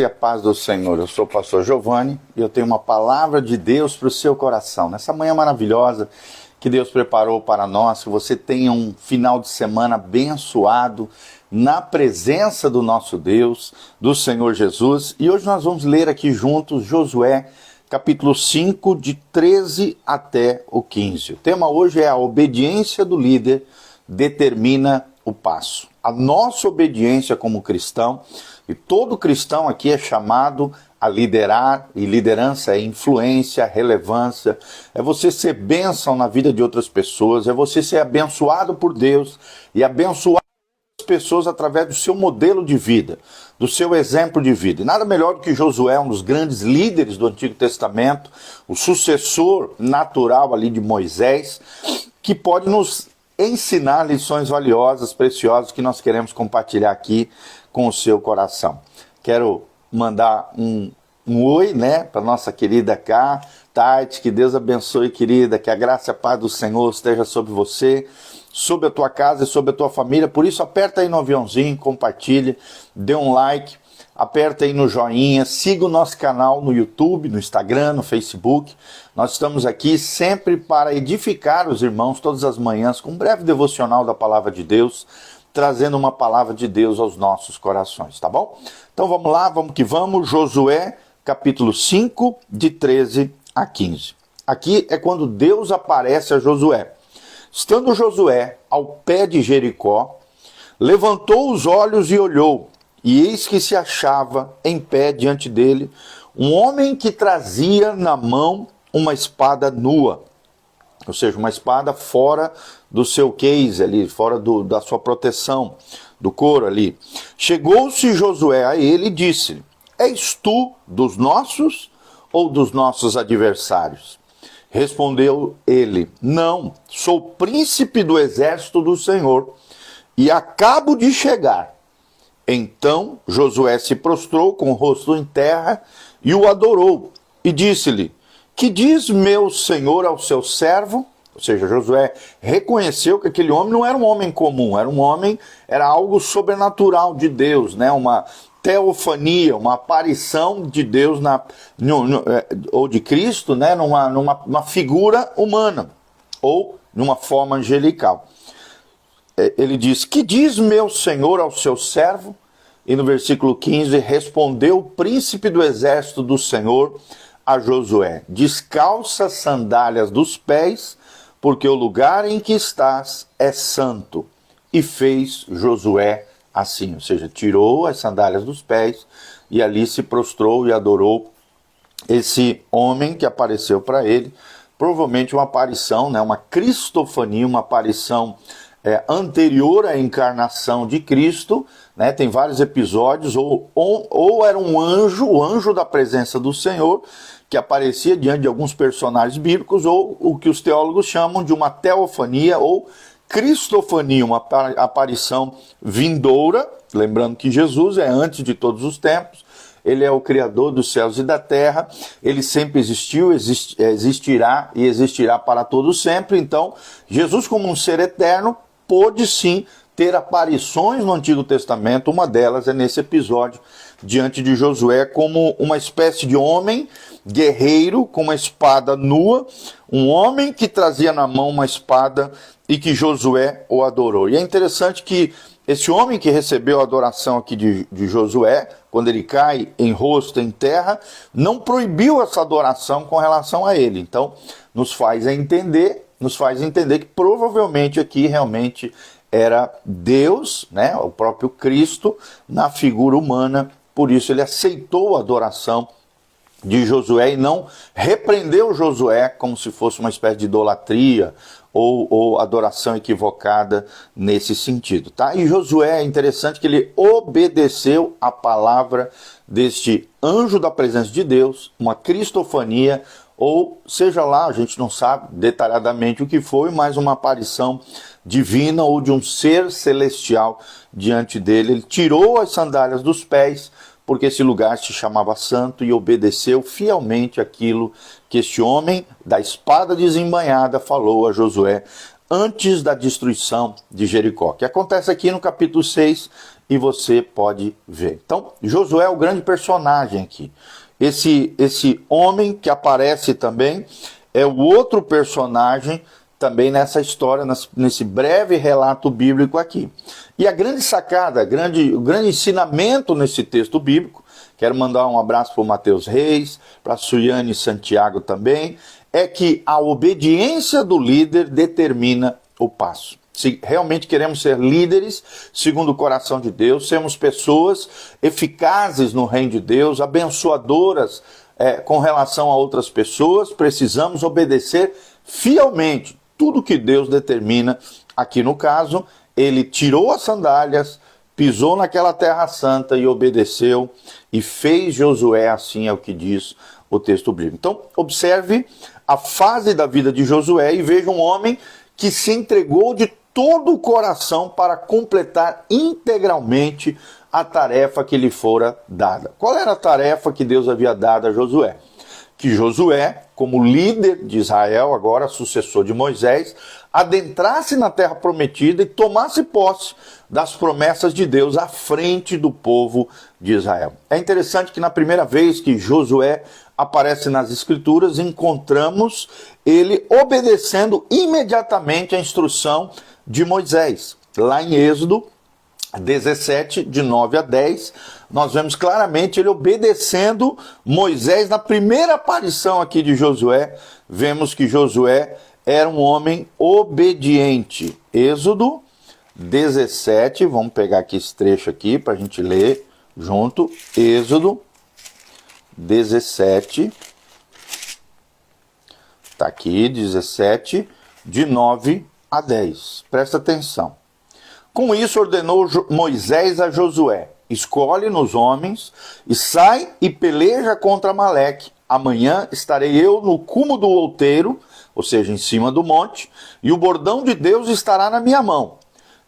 e a paz do Senhor. Eu sou o pastor Giovanni e eu tenho uma palavra de Deus para o seu coração. Nessa manhã maravilhosa que Deus preparou para nós, que você tenha um final de semana abençoado na presença do nosso Deus, do Senhor Jesus. E hoje nós vamos ler aqui juntos Josué, capítulo 5, de 13 até o 15. O tema hoje é a obediência do líder determina o passo. A nossa obediência como cristão e todo cristão aqui é chamado a liderar, e liderança é influência, relevância, é você ser bênção na vida de outras pessoas, é você ser abençoado por Deus e abençoar as pessoas através do seu modelo de vida, do seu exemplo de vida. E nada melhor do que Josué, um dos grandes líderes do Antigo Testamento, o sucessor natural ali de Moisés, que pode nos ensinar lições valiosas, preciosas que nós queremos compartilhar aqui com o seu coração. Quero mandar um, um oi, né, para nossa querida Cá, Tati, que Deus abençoe, querida, que a graça e a paz do Senhor esteja sobre você, sobre a tua casa e sobre a tua família. Por isso, aperta aí no aviãozinho, compartilhe, dê um like, aperta aí no joinha, siga o nosso canal no YouTube, no Instagram, no Facebook. Nós estamos aqui sempre para edificar os irmãos todas as manhãs com um breve devocional da palavra de Deus trazendo uma palavra de Deus aos nossos corações, tá bom? Então vamos lá, vamos que vamos. Josué, capítulo 5, de 13 a 15. Aqui é quando Deus aparece a Josué. Estando Josué ao pé de Jericó, levantou os olhos e olhou, e eis que se achava em pé diante dele um homem que trazia na mão uma espada nua ou seja, uma espada fora do seu case ali, fora do, da sua proteção, do couro ali. Chegou-se Josué a ele e disse: És tu dos nossos ou dos nossos adversários? Respondeu ele: Não, sou príncipe do exército do Senhor e acabo de chegar. Então Josué se prostrou com o rosto em terra e o adorou e disse-lhe: que diz meu senhor ao seu servo? Ou seja, Josué reconheceu que aquele homem não era um homem comum, era um homem, era algo sobrenatural de Deus, né? Uma teofania, uma aparição de Deus na, no, no, é, ou de Cristo, né? Numa, numa figura humana ou numa forma angelical. É, ele diz: Que diz meu senhor ao seu servo? E no versículo 15 respondeu o príncipe do exército do Senhor a Josué: Descalça as sandálias dos pés, porque o lugar em que estás é santo. E fez Josué assim, ou seja, tirou as sandálias dos pés e ali se prostrou e adorou esse homem que apareceu para ele, provavelmente uma aparição, né, uma cristofania, uma aparição é, anterior à encarnação de Cristo, né, tem vários episódios, ou, ou, ou era um anjo, o anjo da presença do Senhor, que aparecia diante de alguns personagens bíblicos, ou o que os teólogos chamam de uma teofania ou cristofania, uma aparição vindoura, lembrando que Jesus é antes de todos os tempos, ele é o Criador dos céus e da terra, ele sempre existiu, exist, existirá e existirá para todos sempre. Então, Jesus, como um ser eterno, pôde sim ter aparições no Antigo Testamento, uma delas é nesse episódio diante de Josué como uma espécie de homem guerreiro com uma espada nua, um homem que trazia na mão uma espada e que Josué o adorou. E é interessante que esse homem que recebeu a adoração aqui de, de Josué, quando ele cai em rosto em terra, não proibiu essa adoração com relação a ele. Então, nos faz entender, nos faz entender que provavelmente aqui realmente era Deus, né, o próprio Cristo, na figura humana, por isso ele aceitou a adoração de Josué e não repreendeu Josué como se fosse uma espécie de idolatria ou, ou, adoração equivocada nesse sentido, tá? E Josué é interessante que ele obedeceu a palavra deste anjo da presença de Deus, uma cristofania, ou seja lá, a gente não sabe detalhadamente o que foi, mas uma aparição divina ou de um ser celestial diante dele. Ele tirou as sandálias dos pés, porque esse lugar se chamava santo e obedeceu fielmente aquilo que este homem da espada desembanhada falou a Josué antes da destruição de Jericó, que acontece aqui no capítulo 6 e você pode ver. Então, Josué é o grande personagem aqui. Esse, esse homem que aparece também é o outro personagem também nessa história, nesse breve relato bíblico aqui. E a grande sacada, grande, o grande ensinamento nesse texto bíblico, quero mandar um abraço para o Mateus Reis, para Suiane Santiago também, é que a obediência do líder determina o passo. Se realmente queremos ser líderes segundo o coração de Deus, sermos pessoas eficazes no reino de Deus, abençoadoras é, com relação a outras pessoas, precisamos obedecer fielmente tudo que Deus determina. Aqui no caso, ele tirou as sandálias, pisou naquela terra santa e obedeceu e fez Josué assim é o que diz o texto bíblico. Então, observe a fase da vida de Josué e veja um homem que se entregou de todo o coração para completar integralmente a tarefa que lhe fora dada. Qual era a tarefa que Deus havia dado a Josué? Que Josué, como líder de Israel, agora sucessor de Moisés, adentrasse na terra prometida e tomasse posse das promessas de Deus à frente do povo de Israel. É interessante que na primeira vez que Josué aparece nas Escrituras, encontramos ele obedecendo imediatamente a instrução de Moisés. Lá em Êxodo 17, de 9 a 10, nós vemos claramente ele obedecendo Moisés. Na primeira aparição aqui de Josué, vemos que Josué era um homem obediente. Êxodo 17, vamos pegar aqui esse trecho aqui para a gente ler junto. Êxodo 17, está aqui, 17, de 9 a 10. Presta atenção. Com isso ordenou Moisés a Josué: Escolhe nos homens e sai e peleja contra Maleque. Amanhã estarei eu no cume do outeiro, ou seja, em cima do monte, e o bordão de Deus estará na minha mão.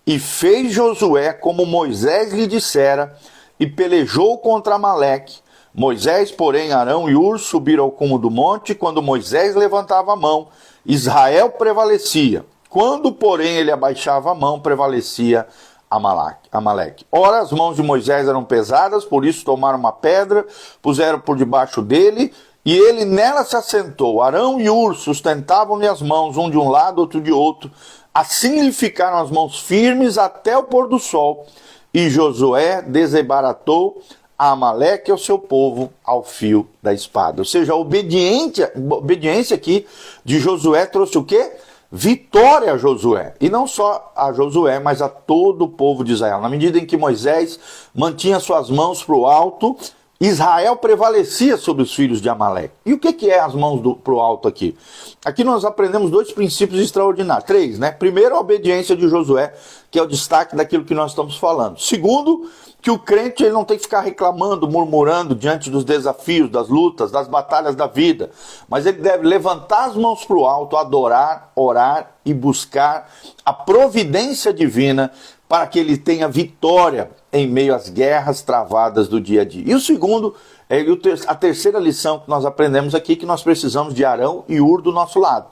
E fez Josué como Moisés lhe dissera, e pelejou contra Maleque. Moisés, porém, Arão e Ur subiram ao cume do monte, quando Moisés levantava a mão, Israel prevalecia. Quando, porém, ele abaixava a mão, prevalecia Amaleque. Ora, as mãos de Moisés eram pesadas, por isso tomaram uma pedra, puseram por debaixo dele, e ele nela se assentou. Arão e Ur sustentavam-lhe as mãos, um de um lado, outro de outro. Assim lhe ficaram as mãos firmes até o pôr do sol. E Josué desembaratou a Amaleque e o seu povo ao fio da espada. Ou seja, a obediência, obediência aqui de Josué trouxe o quê? vitória a Josué. E não só a Josué, mas a todo o povo de Israel. Na medida em que Moisés mantinha suas mãos para o alto, Israel prevalecia sobre os filhos de Amaleque. E o que, que é as mãos para o alto aqui? Aqui nós aprendemos dois princípios extraordinários. Três, né? Primeiro, a obediência de Josué, que é o destaque daquilo que nós estamos falando. Segundo, que o crente ele não tem que ficar reclamando, murmurando diante dos desafios, das lutas, das batalhas da vida, mas ele deve levantar as mãos para o alto, adorar, orar e buscar a providência divina para que ele tenha vitória em meio às guerras travadas do dia a dia. E o segundo, é a terceira lição que nós aprendemos aqui, que nós precisamos de Arão e Ur do nosso lado.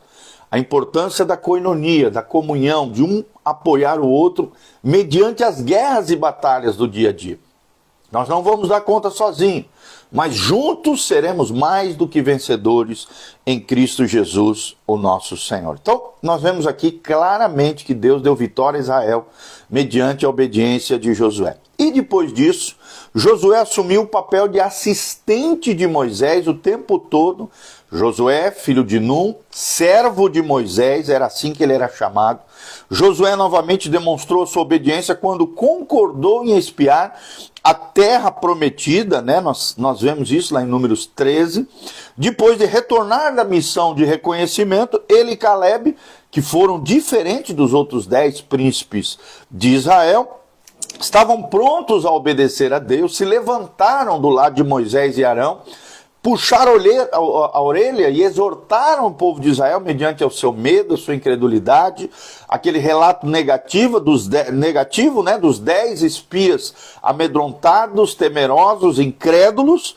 A importância da coinonia, da comunhão, de um apoiar o outro mediante as guerras e batalhas do dia a dia. Nós não vamos dar conta sozinhos, mas juntos seremos mais do que vencedores em Cristo Jesus, o nosso Senhor. Então, nós vemos aqui claramente que Deus deu vitória a Israel mediante a obediência de Josué. E depois disso, Josué assumiu o papel de assistente de Moisés o tempo todo. Josué, filho de Num, servo de Moisés, era assim que ele era chamado. Josué novamente demonstrou sua obediência quando concordou em espiar a terra prometida, né? Nós, nós vemos isso lá em Números 13. Depois de retornar da missão de reconhecimento, ele e Caleb, que foram diferentes dos outros dez príncipes de Israel, estavam prontos a obedecer a Deus, se levantaram do lado de Moisés e Arão, puxaram a orelha e exortaram o povo de Israel mediante o seu medo, a sua incredulidade, aquele relato negativo dos, negativo, né, dos dez espias amedrontados, temerosos, incrédulos,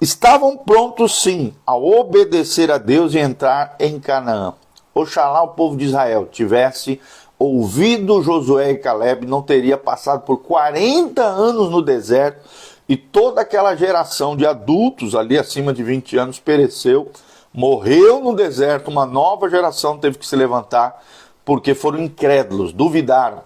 estavam prontos sim a obedecer a Deus e entrar em Canaã. Oxalá o povo de Israel tivesse ouvido Josué e Caleb, não teria passado por 40 anos no deserto e toda aquela geração de adultos ali acima de 20 anos pereceu, morreu no deserto, uma nova geração teve que se levantar porque foram incrédulos, duvidaram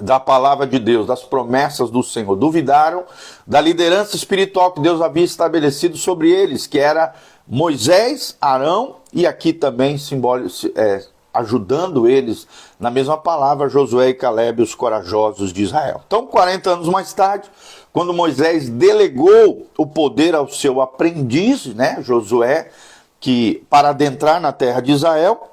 da palavra de Deus, das promessas do Senhor, duvidaram da liderança espiritual que Deus havia estabelecido sobre eles, que era Moisés, Arão e aqui também simbólico, é, ajudando eles na mesma palavra Josué e Caleb, os corajosos de Israel. Então, 40 anos mais tarde, quando Moisés delegou o poder ao seu aprendiz, né, Josué, que para adentrar na terra de Israel,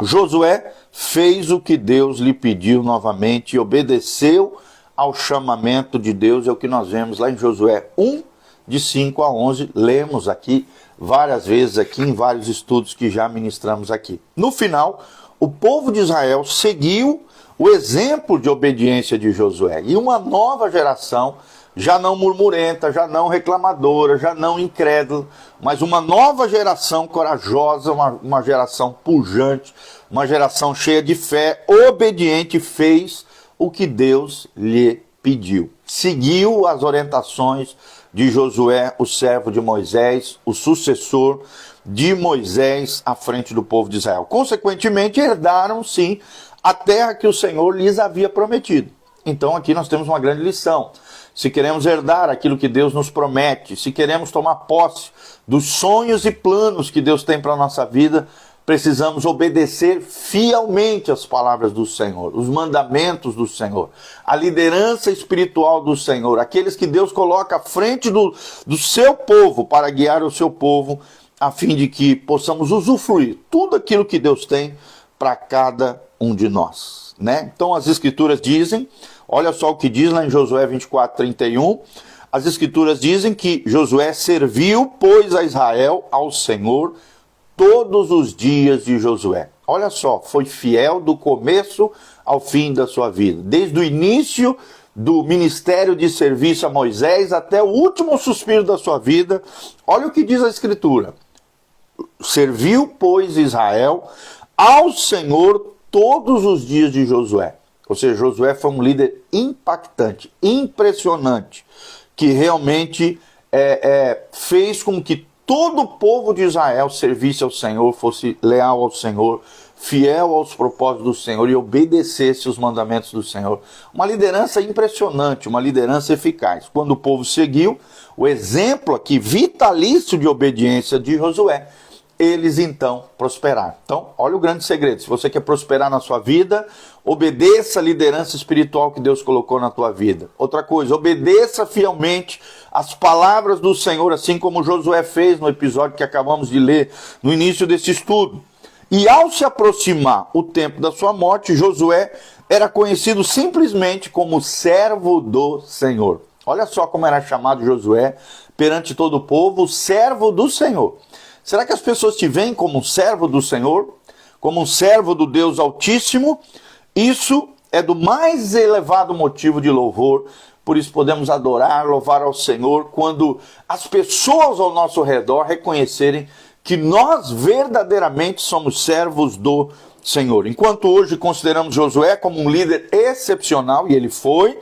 Josué fez o que Deus lhe pediu novamente e obedeceu ao chamamento de Deus, é o que nós vemos lá em Josué 1, de 5 a 11, lemos aqui várias vezes aqui em vários estudos que já ministramos aqui. No final, o povo de Israel seguiu o exemplo de obediência de Josué. E uma nova geração já não murmurenta, já não reclamadora, já não incrédula, mas uma nova geração corajosa, uma, uma geração pujante, uma geração cheia de fé, obediente, fez o que Deus lhe pediu. Seguiu as orientações de Josué, o servo de Moisés, o sucessor de Moisés à frente do povo de Israel. Consequentemente, herdaram sim a terra que o Senhor lhes havia prometido. Então aqui nós temos uma grande lição. Se queremos herdar aquilo que Deus nos promete, se queremos tomar posse dos sonhos e planos que Deus tem para a nossa vida, precisamos obedecer fielmente as palavras do Senhor, os mandamentos do Senhor, a liderança espiritual do Senhor, aqueles que Deus coloca à frente do, do seu povo para guiar o seu povo, a fim de que possamos usufruir tudo aquilo que Deus tem para cada um de nós. Né? Então as escrituras dizem, olha só o que diz lá em Josué 24, 31. As escrituras dizem que Josué serviu, pois, a Israel ao Senhor todos os dias de Josué. Olha só, foi fiel do começo ao fim da sua vida, desde o início do ministério de serviço a Moisés até o último suspiro da sua vida. Olha o que diz a Escritura: Serviu, pois, Israel ao Senhor todos os dias de Josué. Ou seja, Josué foi um líder impactante, impressionante, que realmente é, é, fez com que todo o povo de Israel servisse ao Senhor, fosse leal ao Senhor, fiel aos propósitos do Senhor e obedecesse os mandamentos do Senhor. Uma liderança impressionante, uma liderança eficaz. Quando o povo seguiu o exemplo aqui vitalício de obediência de Josué, eles então prosperaram. Então, olha o grande segredo. Se você quer prosperar na sua vida, obedeça a liderança espiritual que Deus colocou na tua vida. Outra coisa, obedeça fielmente as palavras do Senhor, assim como Josué fez no episódio que acabamos de ler no início desse estudo. E ao se aproximar o tempo da sua morte, Josué era conhecido simplesmente como servo do Senhor. Olha só como era chamado Josué perante todo o povo, servo do Senhor. Será que as pessoas te veem como um servo do Senhor? Como um servo do Deus Altíssimo? Isso é do mais elevado motivo de louvor por isso podemos adorar, louvar ao Senhor quando as pessoas ao nosso redor reconhecerem que nós verdadeiramente somos servos do Senhor. Enquanto hoje consideramos Josué como um líder excepcional, e ele foi,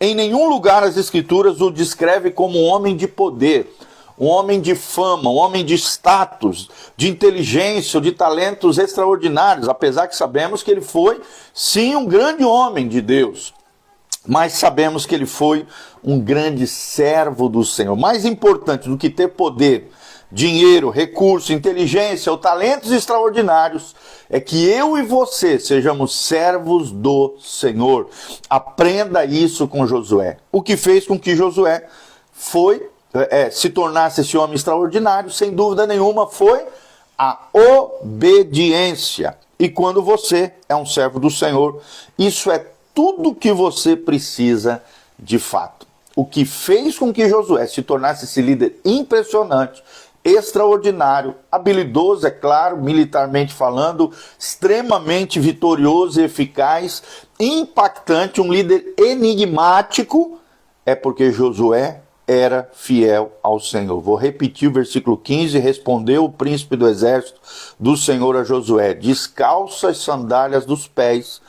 em nenhum lugar as Escrituras o descreve como um homem de poder, um homem de fama, um homem de status, de inteligência, de talentos extraordinários, apesar que sabemos que ele foi, sim, um grande homem de Deus mas sabemos que ele foi um grande servo do Senhor. Mais importante do que ter poder, dinheiro, recurso, inteligência ou talentos extraordinários é que eu e você sejamos servos do Senhor. Aprenda isso com Josué. O que fez com que Josué foi é, se tornasse esse homem extraordinário, sem dúvida nenhuma, foi a obediência. E quando você é um servo do Senhor, isso é tudo que você precisa de fato. O que fez com que Josué se tornasse esse líder impressionante, extraordinário, habilidoso, é claro, militarmente falando, extremamente vitorioso e eficaz, impactante, um líder enigmático, é porque Josué era fiel ao Senhor. Vou repetir o versículo 15: Respondeu o príncipe do exército do Senhor a Josué: Descalça as sandálias dos pés,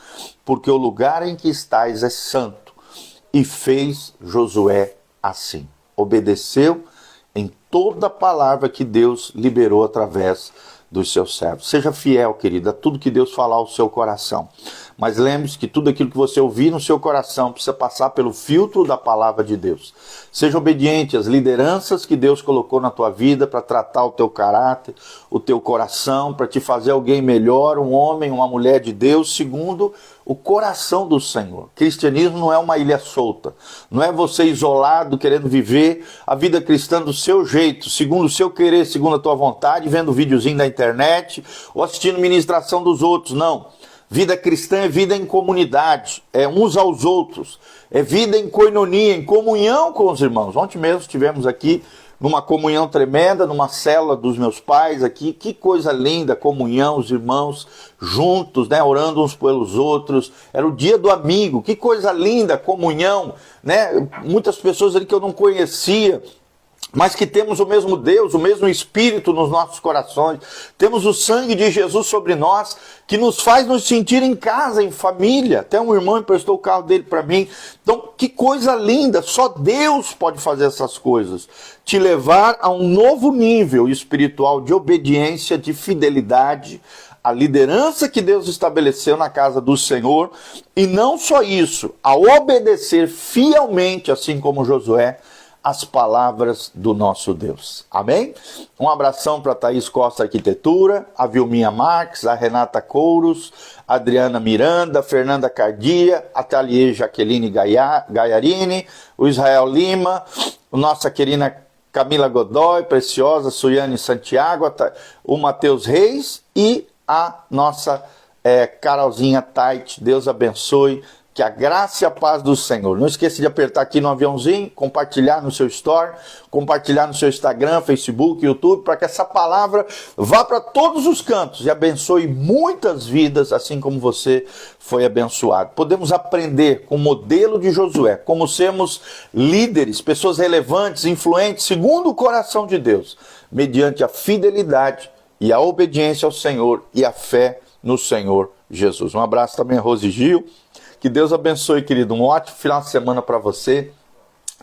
porque o lugar em que estás é santo. E fez Josué assim. Obedeceu em toda a palavra que Deus liberou através dos seus servos. Seja fiel, querida, a tudo que Deus falar ao seu coração. Mas lembre-se que tudo aquilo que você ouvir no seu coração precisa passar pelo filtro da palavra de Deus. Seja obediente às lideranças que Deus colocou na tua vida para tratar o teu caráter, o teu coração, para te fazer alguém melhor, um homem, uma mulher de Deus, segundo o coração do Senhor. Cristianismo não é uma ilha solta. Não é você isolado querendo viver a vida cristã do seu jeito, segundo o seu querer, segundo a tua vontade, vendo videozinho da internet ou assistindo ministração dos outros. Não. Vida cristã é vida em comunidade, é uns aos outros, é vida em coinonia, em comunhão com os irmãos. Ontem mesmo estivemos aqui numa comunhão tremenda, numa cela dos meus pais aqui. Que coisa linda, comunhão, os irmãos juntos, né, orando uns pelos outros. Era o dia do amigo. Que coisa linda, comunhão, né? Muitas pessoas ali que eu não conhecia, mas que temos o mesmo Deus, o mesmo Espírito nos nossos corações, temos o sangue de Jesus sobre nós, que nos faz nos sentir em casa, em família. Até um irmão emprestou o carro dele para mim. Então, que coisa linda! Só Deus pode fazer essas coisas. Te levar a um novo nível espiritual de obediência, de fidelidade, a liderança que Deus estabeleceu na casa do Senhor, e não só isso, a obedecer fielmente, assim como Josué as palavras do nosso Deus. Amém? Um abração para Thaís Costa Arquitetura, a Vilminha Marques, a Renata Couros, a Adriana Miranda, a Fernanda Cardia, a Thalie Jaqueline Gaiarini, o Israel Lima, a nossa querida Camila Godoy, Preciosa, Suiane Santiago, o Matheus Reis e a nossa é, Carolzinha Tait. Deus abençoe que a graça e a paz do Senhor. Não esqueça de apertar aqui no aviãozinho, compartilhar no seu store, compartilhar no seu Instagram, Facebook, YouTube, para que essa palavra vá para todos os cantos e abençoe muitas vidas, assim como você foi abençoado. Podemos aprender com o modelo de Josué, como sermos líderes, pessoas relevantes, influentes, segundo o coração de Deus, mediante a fidelidade e a obediência ao Senhor e a fé no Senhor Jesus. Um abraço também a Rose Gil que Deus abençoe, querido. Um ótimo final de semana para você.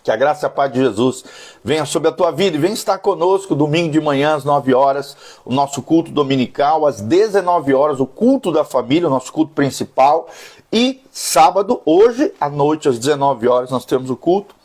Que a graça e a paz de Jesus venha sobre a tua vida e venha estar conosco domingo de manhã às 9 horas, o nosso culto dominical, às 19 horas, o culto da família, o nosso culto principal. E sábado, hoje à noite, às 19 horas, nós temos o culto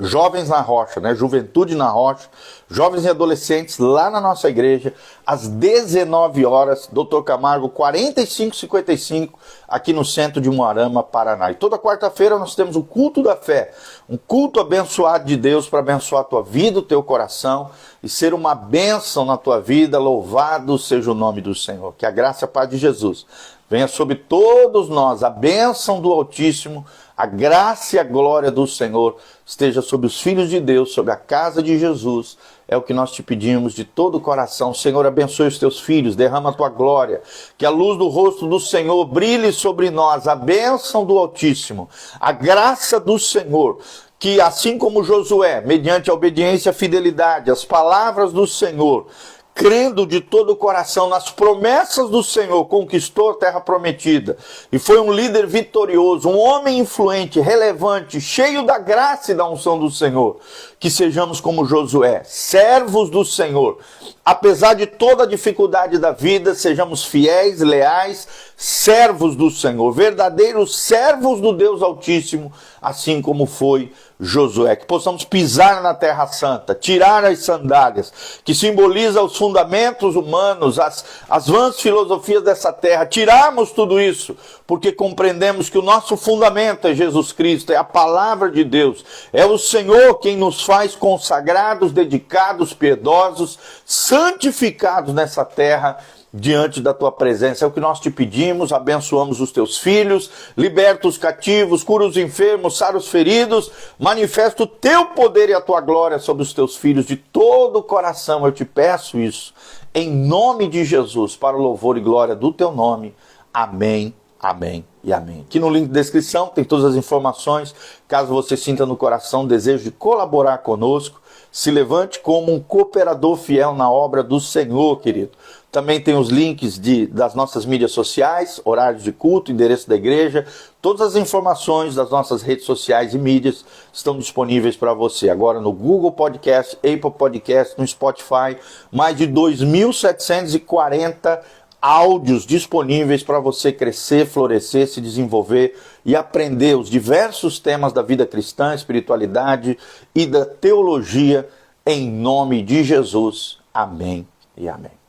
Jovens na Rocha, né? Juventude na Rocha, jovens e adolescentes lá na nossa igreja, às 19 horas, Dr. Camargo 4555, aqui no centro de Moarama, Paraná. E toda quarta-feira nós temos o culto da fé, um culto abençoado de Deus para abençoar a tua vida, o teu coração e ser uma bênção na tua vida. Louvado seja o nome do Senhor. Que a graça e a paz de Jesus venha sobre todos nós, a bênção do Altíssimo a graça e a glória do Senhor esteja sobre os filhos de Deus, sobre a casa de Jesus. É o que nós te pedimos de todo o coração. Senhor, abençoe os teus filhos, derrama a tua glória. Que a luz do rosto do Senhor brilhe sobre nós, a bênção do Altíssimo, a graça do Senhor que assim como Josué, mediante a obediência e a fidelidade, as palavras do Senhor, crendo de todo o coração nas promessas do Senhor, conquistou a terra prometida e foi um líder vitorioso, um homem influente, relevante, cheio da graça e da unção do Senhor. Que sejamos como Josué, servos do Senhor. Apesar de toda a dificuldade da vida, sejamos fiéis, leais, servos do Senhor, verdadeiros servos do Deus Altíssimo, assim como foi Josué, que possamos pisar na Terra Santa, tirar as sandálias, que simboliza os fundamentos humanos, as, as vãs filosofias dessa terra, tirarmos tudo isso, porque compreendemos que o nosso fundamento é Jesus Cristo, é a palavra de Deus, é o Senhor quem nos faz consagrados, dedicados, piedosos, santificados nessa terra diante da tua presença. É o que nós te pedimos, abençoamos os teus filhos, liberta os cativos, cura os enfermos, sara os feridos, manifesta o teu poder e a tua glória sobre os teus filhos de todo o coração. Eu te peço isso, em nome de Jesus, para o louvor e glória do teu nome. Amém Amém e amém. Aqui no link de descrição tem todas as informações. Caso você sinta no coração o desejo de colaborar conosco, se levante como um cooperador fiel na obra do Senhor, querido. Também tem os links de, das nossas mídias sociais, horários de culto, endereço da igreja. Todas as informações das nossas redes sociais e mídias estão disponíveis para você. Agora no Google Podcast, Apple Podcast, no Spotify, mais de 2.740 áudios disponíveis para você crescer, florescer, se desenvolver e aprender os diversos temas da vida cristã, espiritualidade e da teologia em nome de Jesus. Amém e amém.